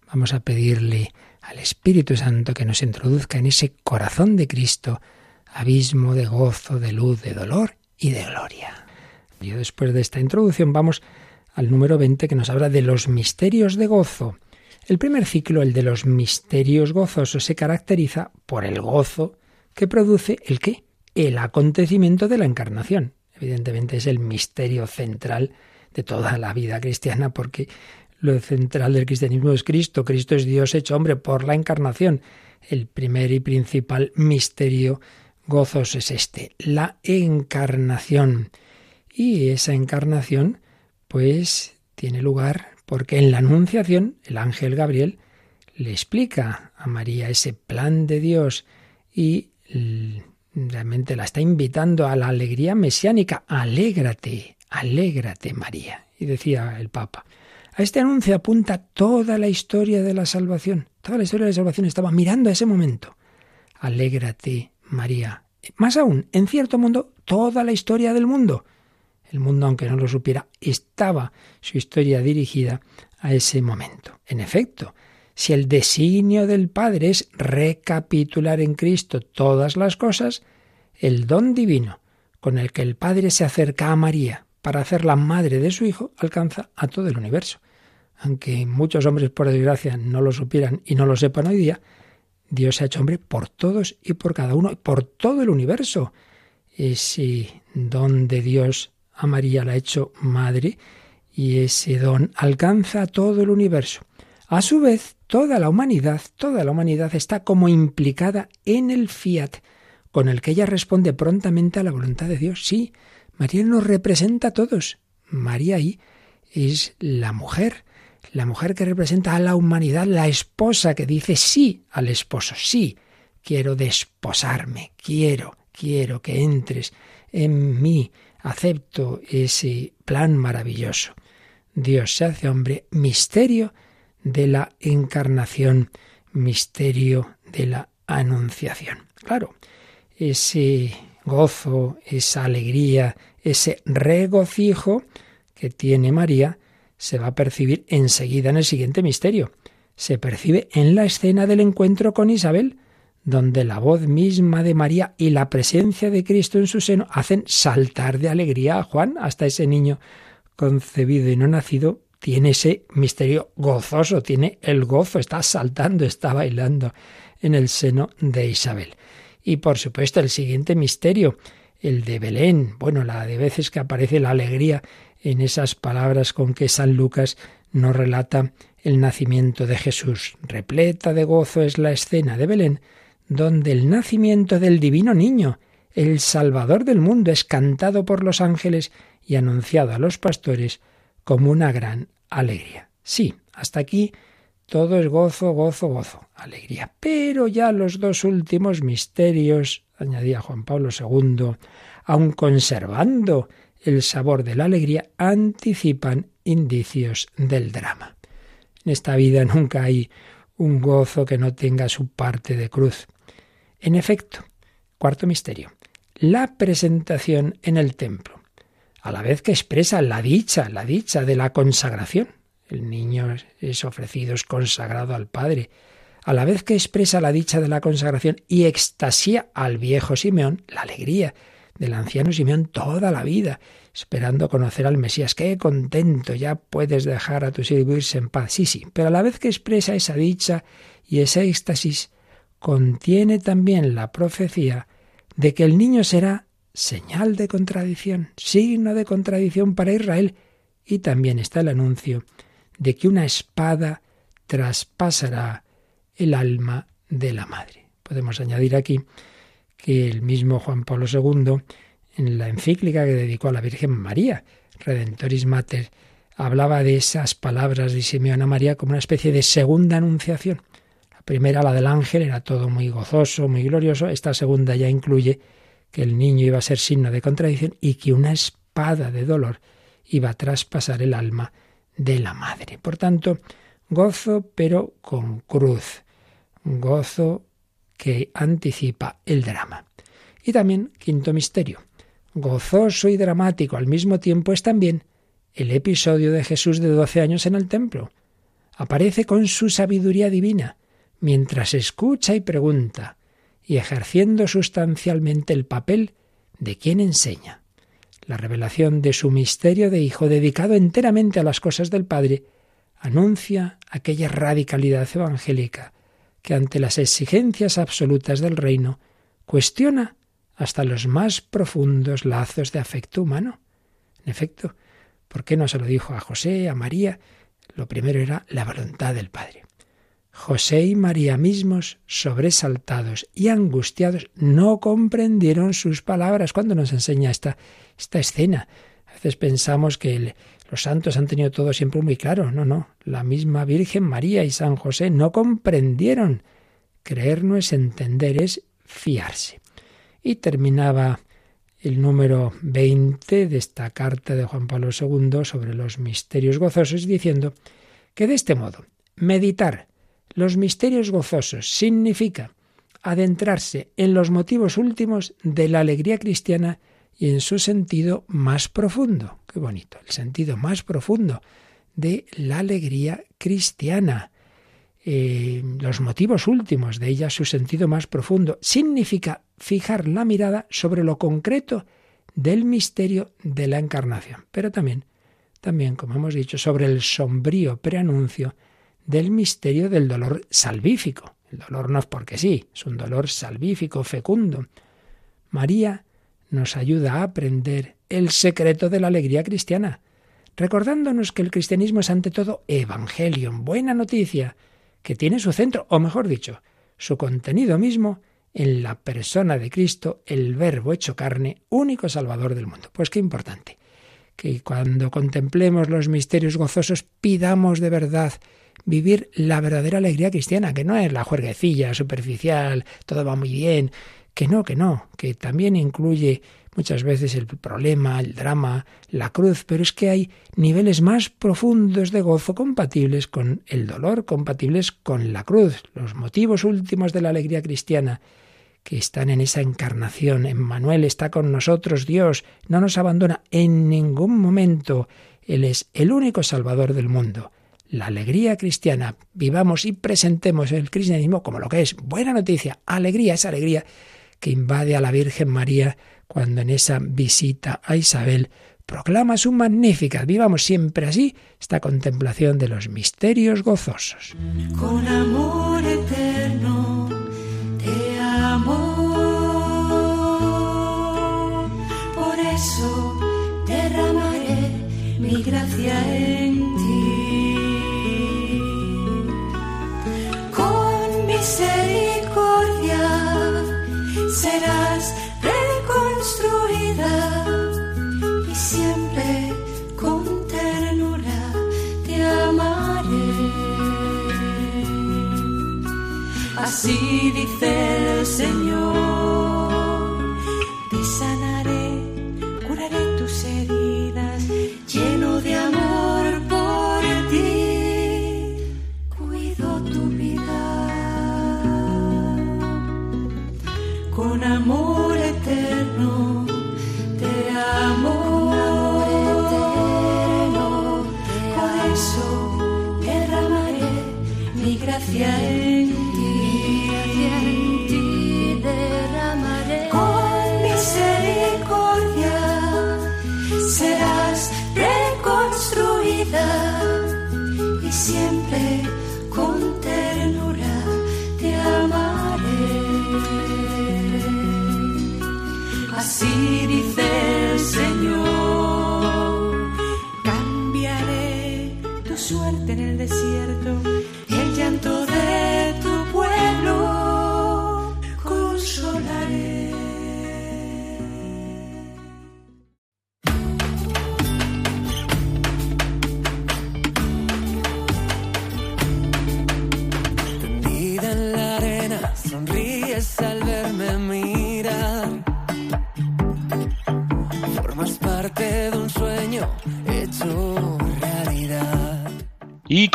Vamos a pedirle al Espíritu Santo que nos introduzca en ese corazón de Cristo, abismo de gozo, de luz, de dolor y de gloria. Y después de esta introducción vamos al número 20 que nos habla de los misterios de gozo. El primer ciclo, el de los misterios gozosos, se caracteriza por el gozo que produce el qué? El acontecimiento de la encarnación. Evidentemente es el misterio central de toda la vida cristiana porque lo central del cristianismo es Cristo. Cristo es Dios hecho hombre por la encarnación. El primer y principal misterio gozos es este, la encarnación. Y esa encarnación, pues, tiene lugar porque en la Anunciación el ángel Gabriel le explica a María ese plan de Dios y realmente la está invitando a la alegría mesiánica. Alégrate, alégrate María. Y decía el Papa, a este anuncio apunta toda la historia de la salvación. Toda la historia de la salvación estaba mirando a ese momento. Alégrate, María. Más aún, en cierto mundo, toda la historia del mundo. El mundo, aunque no lo supiera, estaba su historia dirigida a ese momento. En efecto, Si el designio del Padre es recapitular en Cristo todas las cosas, el don divino con el que el Padre se acerca a María para hacerla madre de su Hijo alcanza a todo el universo. Aunque muchos hombres, por desgracia, no lo supieran y no lo sepan hoy día, Dios se ha hecho hombre por todos y por cada uno, por todo el universo. Ese don de Dios a María la ha hecho madre y ese don alcanza a todo el universo. A su vez, toda la humanidad, toda la humanidad está como implicada en el fiat, con el que ella responde prontamente a la voluntad de Dios. Sí, María nos representa a todos. María ahí es la mujer, la mujer que representa a la humanidad, la esposa que dice sí al esposo, sí, quiero desposarme, quiero, quiero que entres en mí, acepto ese plan maravilloso. Dios se hace hombre, misterio de la encarnación, misterio de la anunciación. Claro, ese gozo, esa alegría, ese regocijo que tiene María, se va a percibir enseguida en el siguiente misterio. Se percibe en la escena del encuentro con Isabel, donde la voz misma de María y la presencia de Cristo en su seno hacen saltar de alegría a Juan, hasta ese niño concebido y no nacido tiene ese misterio gozoso, tiene el gozo, está saltando, está bailando en el seno de Isabel. Y por supuesto el siguiente misterio, el de Belén, bueno, la de veces que aparece la alegría en esas palabras con que San Lucas nos relata el nacimiento de Jesús. Repleta de gozo es la escena de Belén, donde el nacimiento del divino niño, el Salvador del mundo, es cantado por los ángeles y anunciado a los pastores como una gran alegría. Sí, hasta aquí todo es gozo, gozo, gozo, alegría. Pero ya los dos últimos misterios, añadía Juan Pablo II, aun conservando el sabor de la alegría anticipan indicios del drama. En esta vida nunca hay un gozo que no tenga su parte de cruz. En efecto, cuarto misterio, la presentación en el templo, a la vez que expresa la dicha, la dicha de la consagración. El niño es ofrecido, es consagrado al Padre, a la vez que expresa la dicha de la consagración y extasía al viejo Simeón la alegría del anciano Simeón toda la vida, esperando conocer al Mesías. Qué contento, ya puedes dejar a tu siervo irse en paz. Sí, sí, pero a la vez que expresa esa dicha y ese éxtasis, contiene también la profecía de que el niño será señal de contradicción, signo de contradicción para Israel, y también está el anuncio de que una espada traspasará el alma de la madre. Podemos añadir aquí que el mismo Juan Pablo II, en la encíclica que dedicó a la Virgen María, Redentoris Mater, hablaba de esas palabras de Simeón a María como una especie de segunda anunciación. La primera, la del ángel, era todo muy gozoso, muy glorioso. Esta segunda ya incluye que el niño iba a ser signo de contradicción y que una espada de dolor iba a traspasar el alma de la madre. Por tanto, gozo pero con cruz. Gozo que anticipa el drama. Y también, quinto misterio, gozoso y dramático al mismo tiempo es también el episodio de Jesús de doce años en el templo. Aparece con su sabiduría divina, mientras escucha y pregunta, y ejerciendo sustancialmente el papel de quien enseña. La revelación de su misterio de Hijo dedicado enteramente a las cosas del Padre anuncia aquella radicalidad evangélica que ante las exigencias absolutas del reino cuestiona hasta los más profundos lazos de afecto humano. En efecto, ¿por qué no se lo dijo a José, a María? Lo primero era la voluntad del Padre. José y María mismos, sobresaltados y angustiados, no comprendieron sus palabras. cuando nos enseña esta, esta escena? A veces pensamos que los santos han tenido todo siempre muy claro. No, no. La misma Virgen María y San José no comprendieron. Creer no es entender, es fiarse. Y terminaba el número 20 de esta carta de Juan Pablo II sobre los misterios gozosos diciendo que de este modo meditar los misterios gozosos significa adentrarse en los motivos últimos de la alegría cristiana y en su sentido más profundo. Qué bonito, el sentido más profundo de la alegría cristiana. eh, los motivos últimos, de ella su sentido más profundo. Significa fijar la mirada sobre lo concreto del misterio de la encarnación, pero también, también, como hemos dicho, sobre el sombrío preanuncio del misterio del dolor salvífico. El dolor no es porque sí, es un dolor salvífico, fecundo. María nos ayuda a aprender el secreto de la alegría cristiana, recordándonos que el cristianismo es ante todo evangelio, buena noticia, que tiene su centro, o mejor dicho, su contenido mismo en la persona de Cristo, el Verbo hecho carne, único Salvador del mundo. Pues qué importante, que cuando contemplemos los misterios gozosos pidamos de verdad vivir la verdadera alegría cristiana, que no es la juerguecilla superficial, todo va muy bien, que no, que no, que también incluye muchas veces el problema, el drama, la cruz, pero es que hay niveles más profundos de gozo compatibles con el dolor, compatibles con la cruz, los motivos últimos de la alegría cristiana que están en esa encarnación. Emmanuel está con nosotros, Dios no nos abandona en ningún momento. Él es el único Salvador del mundo. La alegría cristiana, vivamos y presentemos el cristianismo como lo que es. Buena noticia, alegría, esa alegría que invade a la Virgen María cuando en esa visita a Isabel proclama su magnífica. Vivamos siempre así esta contemplación de los misterios gozosos. Con amor eterno te amo. Por eso derramaré mi gracia serás reconstruida y siempre con ternura te amaré. Así dice el Señor,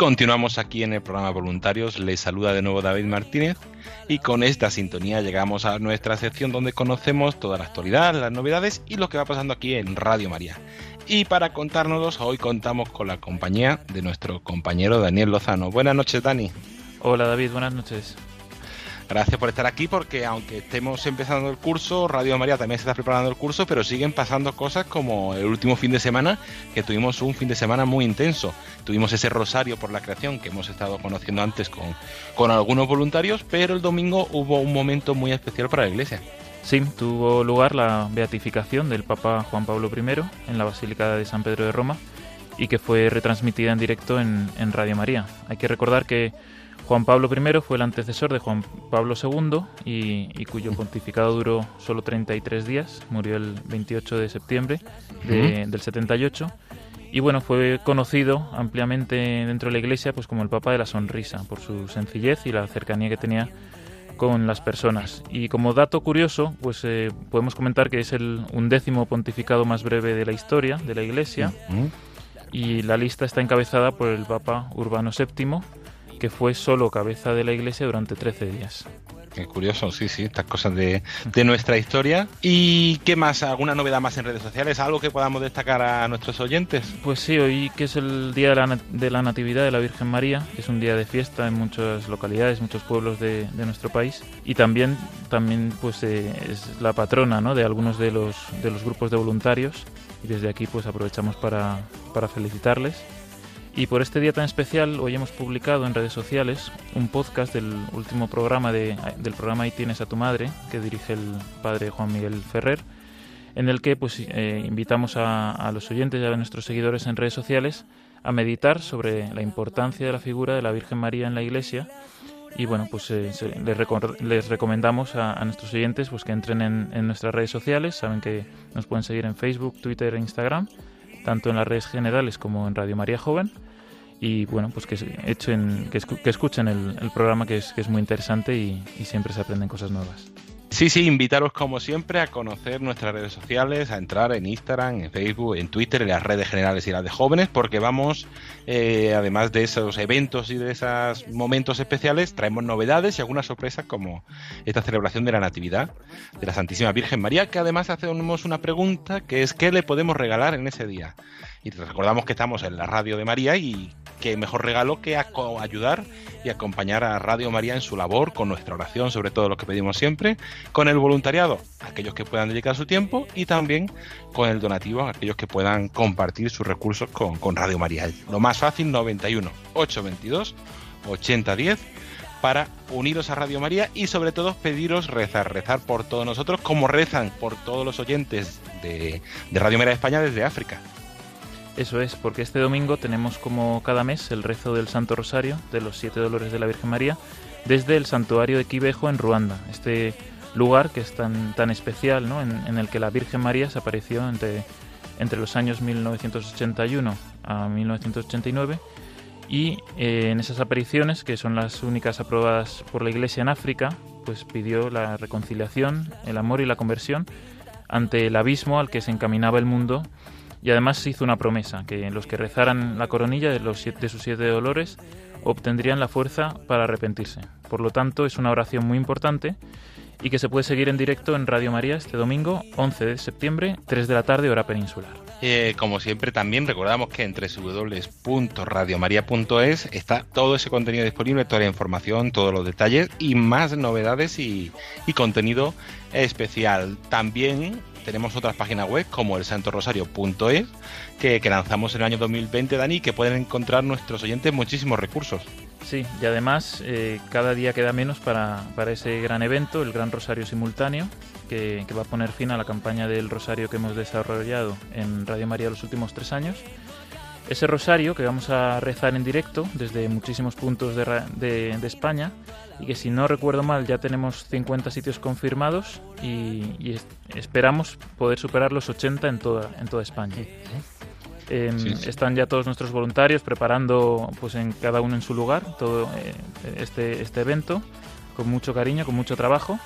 continuamos aquí en el programa Voluntarios. Les saluda de nuevo David Martínez. Y con esta sintonía llegamos a nuestra sección donde conocemos toda la actualidad, las novedades y lo que va pasando aquí en Radio María. Y para contárnoslos, hoy contamos con la compañía de nuestro compañero Daniel Lozano. Buenas noches, Dani. Hola David, buenas noches. Gracias por estar aquí porque aunque estemos empezando el curso, Radio María también se está preparando el curso, pero siguen pasando cosas como el último fin de semana, que tuvimos un fin de semana muy intenso. Tuvimos ese rosario por la creación que hemos estado conociendo antes con, con algunos voluntarios, pero el domingo hubo un momento muy especial para la iglesia. Sí, tuvo lugar la beatificación del Papa Juan Pablo I en la Basílica de San Pedro de Roma y que fue retransmitida en directo en, en Radio María. Hay que recordar que Juan Pablo I fue el antecesor de Juan Pablo II y, y cuyo pontificado duró solo 33 días, murió el 28 de septiembre de- del 78 y bueno, fue conocido ampliamente dentro de la iglesia pues como el Papa de la Sonrisa por su sencillez y la cercanía que tenía con las personas. Y como dato curioso, pues eh, podemos comentar que es el undécimo pontificado más breve de la historia de la Iglesia. Y la lista está encabezada por el Papa Urbano VII, que fue solo cabeza de la Iglesia durante 13 días. Qué curioso, sí, sí, estas cosas de, de, nuestra historia. ¿Y qué más? ¿Alguna novedad más en redes sociales? ¿Algo que podamos destacar a nuestros oyentes? Pues sí, hoy que es el Día de la, de la Natividad de la Virgen María, es un día de fiesta en muchas localidades, muchos pueblos de, de nuestro país. Y también, también pues, eh, es la patrona ¿no? de algunos de los, de los grupos de voluntarios. Y desde aquí pues aprovechamos para, para felicitarles. Y por este día tan especial, hoy hemos publicado en redes sociales un podcast del último programa de, del programa Ahí tienes a tu madre, que dirige el padre Juan Miguel Ferrer, en el que pues, eh, invitamos a, los oyentes y a nuestros seguidores en redes sociales a meditar sobre la importancia de la figura de la Virgen María en la Iglesia. Y bueno, pues eh, les, les, recomendamos a, a, nuestros oyentes pues, que entren en, en nuestras redes sociales. Saben que nos pueden seguir en Facebook, Twitter e Instagram tanto en las redes generales como en Radio María Joven. Y bueno, pues que, echen, que, escuchen el, programa que es, que es muy interesante y siempre se aprenden cosas nuevas. Sí, sí, invitaros como siempre a conocer nuestras redes sociales, a entrar en Instagram, en Facebook, en Twitter, en las redes generales y las de jóvenes, porque vamos, eh, además de esos eventos y de esos momentos especiales, traemos novedades y algunas sorpresas como esta celebración de la Natividad de la Santísima Virgen María, que además hacemos una pregunta que es ¿qué le podemos regalar en ese día? Y recordamos que estamos en la radio de María y qué mejor regalo que ayudar y acompañar a Radio María en su labor con nuestra oración, sobre todo lo que pedimos siempre, con el voluntariado, aquellos que puedan dedicar su tiempo y también con el donativo, aquellos que puedan compartir sus recursos con, Radio María. Lo más fácil, 91 822 8010 para uniros a Radio María y sobre todo pediros rezar, rezar por todos nosotros como rezan por todos los oyentes de Radio María de España desde África. Eso es, porque este domingo tenemos como cada mes el rezo del Santo Rosario de los Siete Dolores de la Virgen María desde el santuario de Quibejo en Ruanda, este lugar que es tan, tan especial, ¿no? en, el que la Virgen María se apareció entre, entre los años 1981 a 1989 y eh, en esas apariciones, que son las únicas aprobadas por la Iglesia en África, pues pidió la reconciliación, el amor y la conversión ante el abismo al que se encaminaba el mundo y además se hizo una promesa, que los que rezaran la coronilla de, los siete, sus siete dolores obtendrían la fuerza para arrepentirse. Por lo tanto, es una oración muy importante y que se puede seguir en directo en Radio María este domingo 11 de septiembre, 3 de la tarde, hora peninsular. Eh, como siempre, también recordamos que en www.radiomaria.es está todo ese contenido disponible, toda la información, todos los detalles y más novedades y contenido especial. También tenemos otras páginas web como el santorosario.es que, que, lanzamos en el año 2020, Dani, que pueden encontrar nuestros oyentes muchísimos recursos. Sí, y además eh, cada día queda menos para, para, ese gran evento, el Gran Rosario Simultáneo, que, que, va a poner fin a la campaña del Rosario que hemos desarrollado en Radio María los últimos tres años. Ese rosario que vamos a rezar en directo desde muchísimos puntos de, de, de España y que si no recuerdo mal ya tenemos 50 sitios confirmados y, y esperamos poder superar los 80 en toda, en toda España. Eh, sí, sí. Están ya todos nuestros voluntarios preparando, pues en cada uno en su lugar, todo eh, este, este evento, con mucho cariño, con mucho trabajo.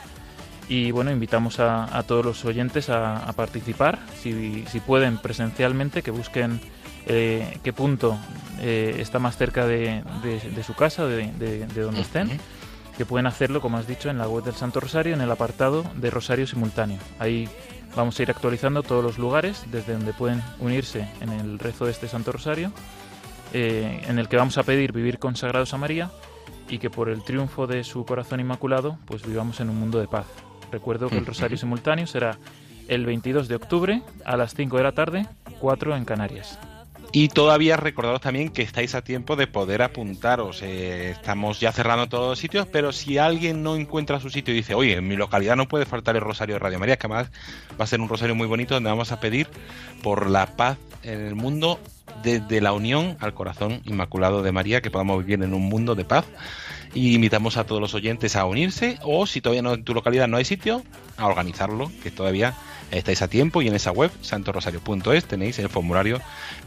Y bueno, invitamos a, a todos los oyentes a, a participar, si, si, pueden presencialmente, que busquen eh, qué punto eh, está más cerca de, de, de su casa, de, de donde estén que pueden hacerlo, como has dicho, en la web del Santo Rosario, en el apartado de Rosario Simultáneo. Ahí vamos a ir actualizando todos los lugares desde donde pueden unirse en el rezo de este Santo Rosario, eh, en el que vamos a pedir vivir consagrados a María y que por el triunfo de su corazón inmaculado, pues vivamos en un mundo de paz. Recuerdo que el Rosario Simultáneo será el 22 de octubre a las 5 de la tarde, 4 en Canarias. Y todavía recordaros también que estáis a tiempo de poder apuntaros. Eh, estamos ya cerrando todos los sitios, pero si alguien no encuentra su sitio y dice, oye, en mi localidad no puede faltar el Rosario de Radio María, que además va a ser un rosario muy bonito donde vamos a pedir por la paz en el mundo desde la unión al corazón inmaculado de María, que podamos vivir en un mundo de paz. Y invitamos a todos los oyentes a unirse, o si todavía no, en tu localidad no hay sitio, a organizarlo, que todavía estáis a tiempo y en esa web santorosario.es tenéis el formulario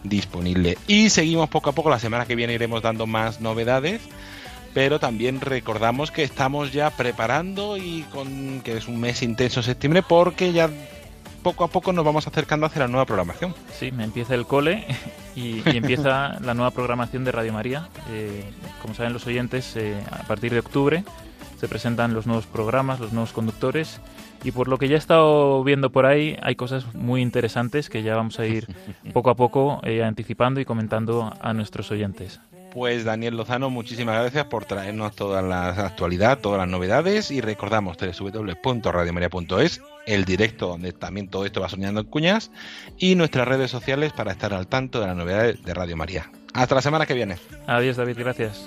disponible. Y seguimos poco a poco, la semana que viene iremos dando más novedades, pero también recordamos que estamos ya preparando y con que es un mes intenso septiembre porque ya poco a poco nos vamos acercando hacia la nueva programación. Sí, me empieza el cole y, empieza la nueva programación de Radio María. Eh, como saben los oyentes, eh, a partir de octubre se presentan los nuevos programas, los nuevos conductores y por lo que ya he estado viendo por ahí hay cosas muy interesantes que ya vamos a ir poco a poco eh, anticipando y comentando a nuestros oyentes. Pues Daniel Lozano, muchísimas gracias por traernos toda la actualidad, todas las novedades y recordamos www.radiomaria.es, el directo donde también todo esto va soñando en cuñas y nuestras redes sociales para estar al tanto de las novedades de Radio María. Hasta la semana que viene. Adiós David, gracias.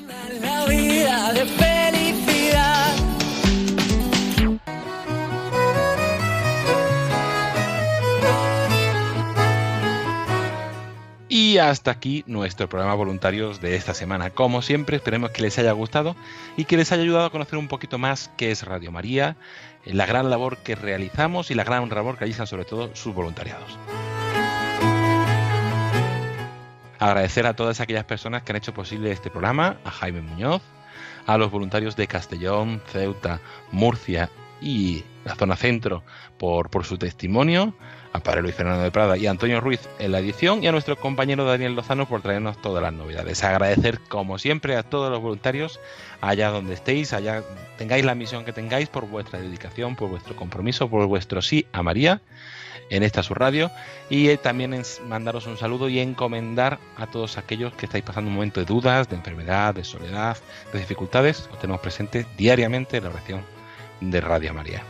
Y hasta aquí nuestro programa voluntarios de esta semana. Como siempre, esperemos que les haya gustado y que les haya ayudado a conocer un poquito más qué es Radio María, la gran labor que realizamos y la gran labor que realizan sobre todo sus voluntariados. Agradecer a todas aquellas personas que han hecho posible este programa, a Jaime Muñoz, a los voluntarios de Castellón, Ceuta, Murcia y la zona centro por, por su testimonio, a Padre Luis Fernando de Prada y Antonio Ruiz en la edición y a nuestro compañero Daniel Lozano por traernos todas las novedades. Agradecer como siempre a todos los voluntarios allá donde estéis, allá tengáis la misión que tengáis por vuestra dedicación, por vuestro compromiso, por vuestro sí a María en esta su radio y eh, también mandaros un saludo y encomendar a todos aquellos que estáis pasando un momento de dudas, de enfermedad, de soledad, de dificultades, os tenemos presente diariamente en la oración de Radio María.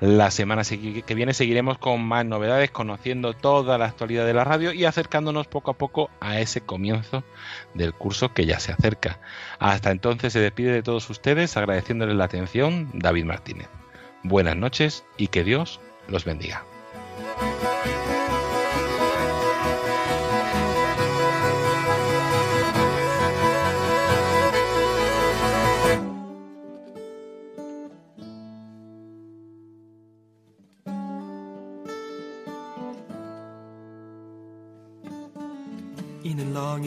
La semana que viene seguiremos con más novedades, conociendo toda la actualidad de la radio y acercándonos poco a poco a ese comienzo del curso que ya se acerca. Hasta entonces se despide de todos ustedes agradeciéndoles la atención David Martínez. Buenas noches y que Dios los bendiga.